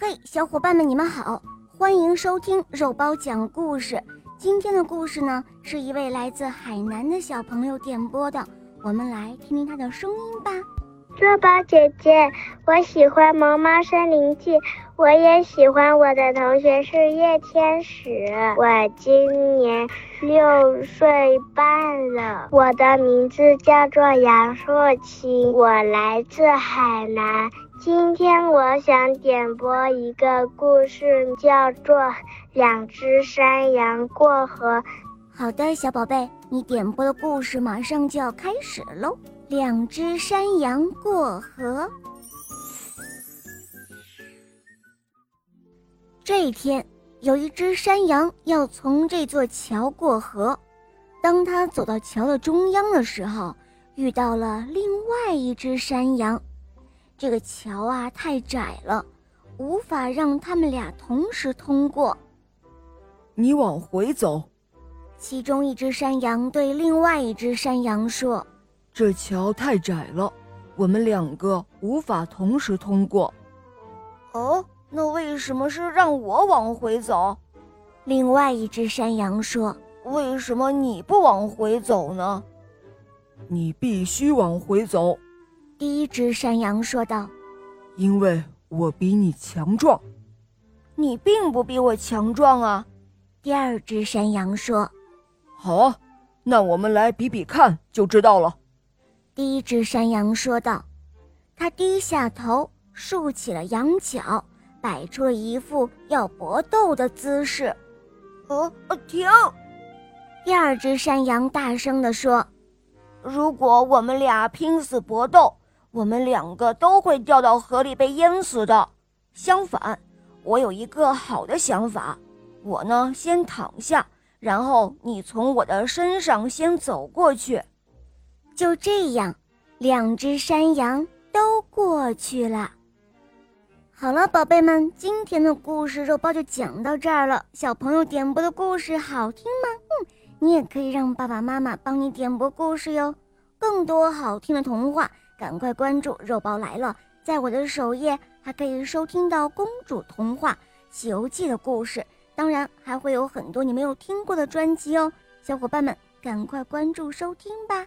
嘿，小伙伴们，你们好，欢迎收听肉包讲故事。今天的故事呢，是一位来自海南的小朋友点播的，我们来听听他的声音吧。肉包姐姐，我喜欢《萌猫森林记》，我也喜欢我的同学是叶天使。我今年六岁半了，我的名字叫做杨硕清，我来自海南。今天我想点播一个故事，叫做《两只山羊过河》。好的，小宝贝，你点播的故事马上就要开始喽！两只山羊过河。这一天，有一只山羊要从这座桥过河。当他走到桥的中央的时候，遇到了另外一只山羊。这个桥啊太窄了，无法让他们俩同时通过。你往回走。其中一只山羊对另外一只山羊说：“这桥太窄了，我们两个无法同时通过。”哦，那为什么是让我往回走？另外一只山羊说：“为什么你不往回走呢？”你必须往回走。第一只山羊说道：“因为我比你强壮。”你并不比我强壮啊。第二只山羊说：“好啊，那我们来比比看就知道了。”第一只山羊说道：“他低下头，竖起了羊角，摆出了一副要搏斗的姿势。”哦，停！第二只山羊大声地说：“如果我们俩拼死搏斗。”我们两个都会掉到河里被淹死的。相反，我有一个好的想法，我呢先躺下，然后你从我的身上先走过去。就这样，两只山羊都过去了。好了，宝贝们，今天的故事肉包就讲到这儿了。小朋友点播的故事好听吗？嗯，你也可以让爸爸妈妈帮你点播故事哟。更多好听的童话。赶快关注肉包来了，在我的首页还可以收听到公主童话《西游记》的故事，当然还会有很多你没有听过的专辑哦，小伙伴们赶快关注收听吧。